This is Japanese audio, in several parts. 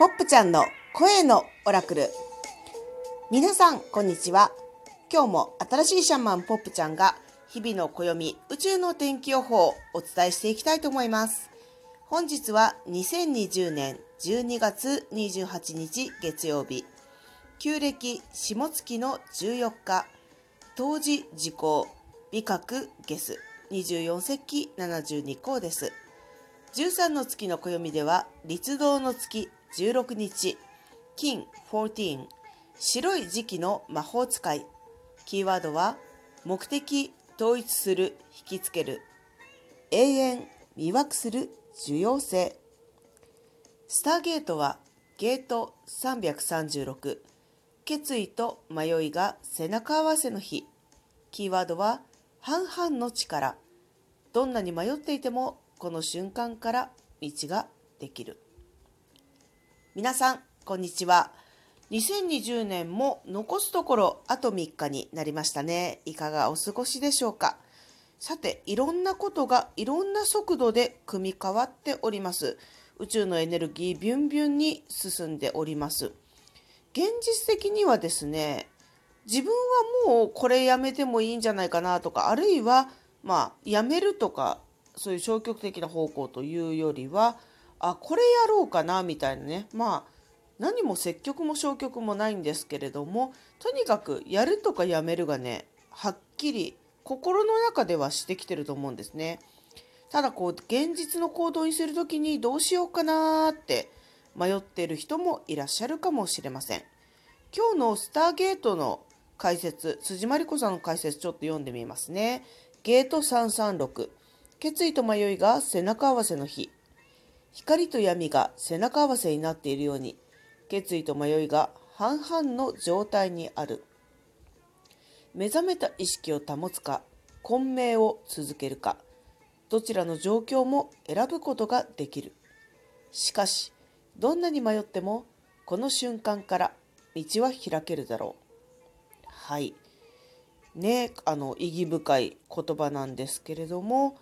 ポップちゃんの声のオラクル。皆さん、こんにちは。今日も新しいシャンマンポップちゃんが日々の暦宇宙の天気予報をお伝えしていきたいと思います。本日は2020年12月28日月曜日。旧暦下月の14日。冬至時効美覚ゲス24節気72項です。13の月の暦では立冬の月16日。金14白い時期の魔法使い。キーワードは目的統一する引きつける。永遠魅惑する重要性。スターゲートはゲート336決意と迷いが背中合わせの日。キーワードは半々の力。どんなに迷っていてもこの瞬間から道ができる。皆さんこんにちは。2020年も残すところあと3日になりましたね。いかがお過ごしでしょうか。さていろんなことがいろんな速度で組み変わっております。宇宙のエネルギービュンビュンに進んでおります。現実的にはですね自分はもうこれやめてもいいんじゃないかなとかあるいはまあやめるとかそういう消極的な方向というよりはあこれやろうかなみたいなねまあ何も積極も消極もないんですけれどもとにかくやるとかやめるがねはっきり心の中ではしてきてると思うんですね。ただこう現実の行動にする時にどうしようかなって迷っている人もいらっしゃるかもしれません。今日のスターゲートの解説辻真理子さんの解説ちょっと読んでみますね。ゲート336決意と迷いが背中合わせの日光と闇が背中合わせになっているように決意と迷いが半々の状態にある。目覚めた意識を保つか混迷を続けるかどちらの状況も選ぶことができる。しかしどんなに迷ってもこの瞬間から道は開けるだろう。はい。ねあの意義深い言葉なんですけれども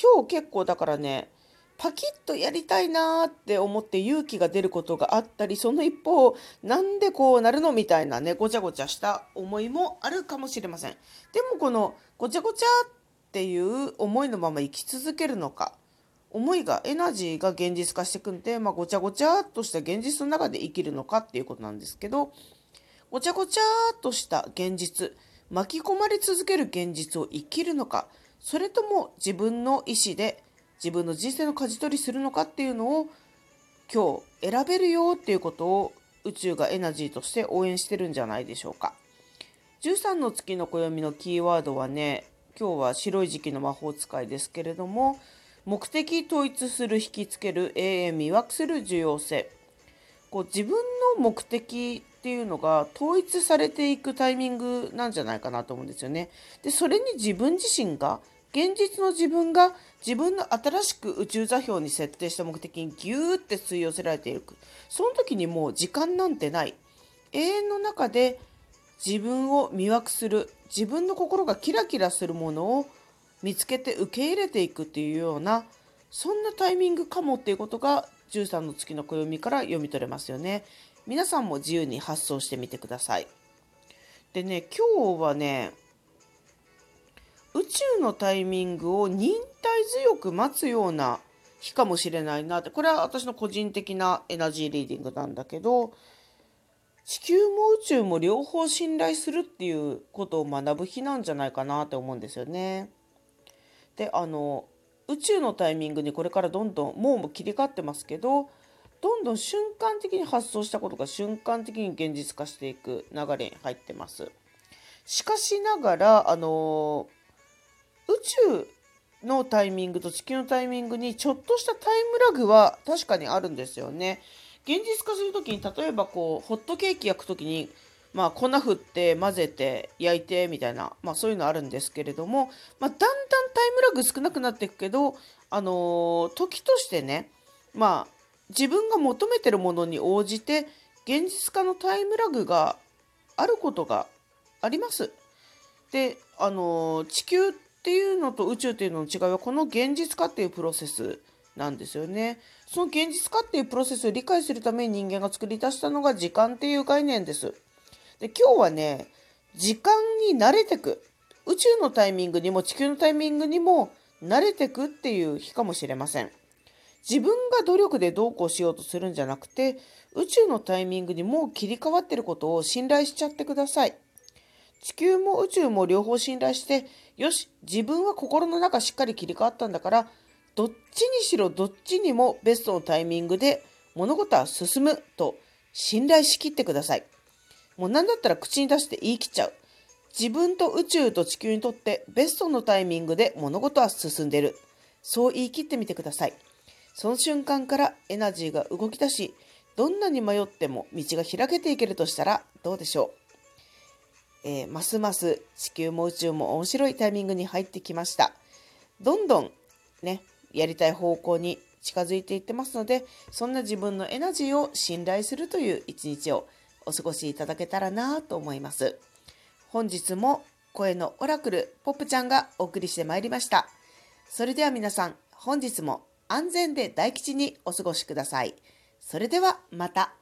今日結構だからねパキッとやりたいなーって思って勇気が出ることがあったりその一方なんでこうなるのみたいなねごちゃごちゃした思いもあるかもしれません。でもこのごちゃごちゃっていう思いのまま生き続けるのか。思いがエナジーが現実化していくんで、まあ、ごちゃごちゃっとした現実の中で生きるのかっていうことなんですけどごちゃごちゃっとした現実巻き込まれ続ける現実を生きるのかそれとも自分の意思で自分の人生の舵取りするのかっていうのを今日選べるよっていうことを宇宙がエナジーとして応援してるんじゃないでしょうか。13の月の暦のキーワードはね今日は白い時期の魔法使いですけれども目的統一する引きつける永遠魅惑する重要性こう自分の目的っていうのが統一されていくタイミングなんじゃないかなと思うんですよね。でそれに自分自身が現実の自分が自分の新しく宇宙座標に設定した目的にギューって吸い寄せられていく。その時にもう時間なんてない。永遠の中で自分を魅惑する自分の心がキラキラするものを見つけて受け入れていくっていうようなそんなタイミングかもっていうことが13の月の暦から読み取れますよね。皆さんも自由に発想してみてください。でね今日はね宇宙のタイミングを忍耐強く待つような日かもしれないなってこれは私の個人的なエナジーリーディングなんだけど地球も宇宙も両方信頼するっていうことを学ぶ日なんじゃないかなって思うんですよね。であの宇宙のタイミングにこれからどんどんもう切り替わってますけどどんどん瞬間的に発想したことが瞬間的に現実化していく流れに入ってます。しかしながらあの宇宙のタイミングと地球のタイミングにちょっとしたタイムラグは確かにあるんですよね。現実化する時に例えばこうホットケーキ焼く時にまあ粉振って混ぜて焼いてみたいな、まあ、そういうのあるんですけれども、まあ、だんだんタイムラグ少なくなっていくけど、あの、時としてね、まあ、自分が求めてるものに応じて現実化のタイムラグがあることがあります。で、あの、地球っていうのと宇宙っていうのの違いはこの現実化っていうプロセスなんですよね。その現実化っていうプロセスを理解するために人間が作り出したのが時間っていう概念です。で今日はね、時間に慣れてく。宇宙のタイミングにも地球のタイミングにも慣れてくっていう日かもしれません。自分が努力でどうこうしようとするんじゃなくて、宇宙のタイミングにもう切り替わってることを信頼しちゃってください。地球も宇宙も両方信頼して、よし、自分は心の中しっかり切り替わったんだから、どっちにしろどっちにもベストのタイミングで物事は進むと信頼しきってください。もう何だったら口に出して言い切っちゃう。自分と宇宙と地球にとってベストのタイミングで物事は進んでる。そう言い切ってみてください。その瞬間からエナジーが動き出し、どんなに迷っても道が開けていけるとしたらどうでしょう？えー、ますます地球も宇宙も面白いタイミングに入ってきました。どんどんね、やりたい方向に近づいていってますので、そんな自分のエナジーを信頼するという一日をお過ごしいただけたらなと思います。本日も声のオラクルポップちゃんがお送りしてまいりました。それでは皆さん、本日も安全で大吉にお過ごしください。それではまた。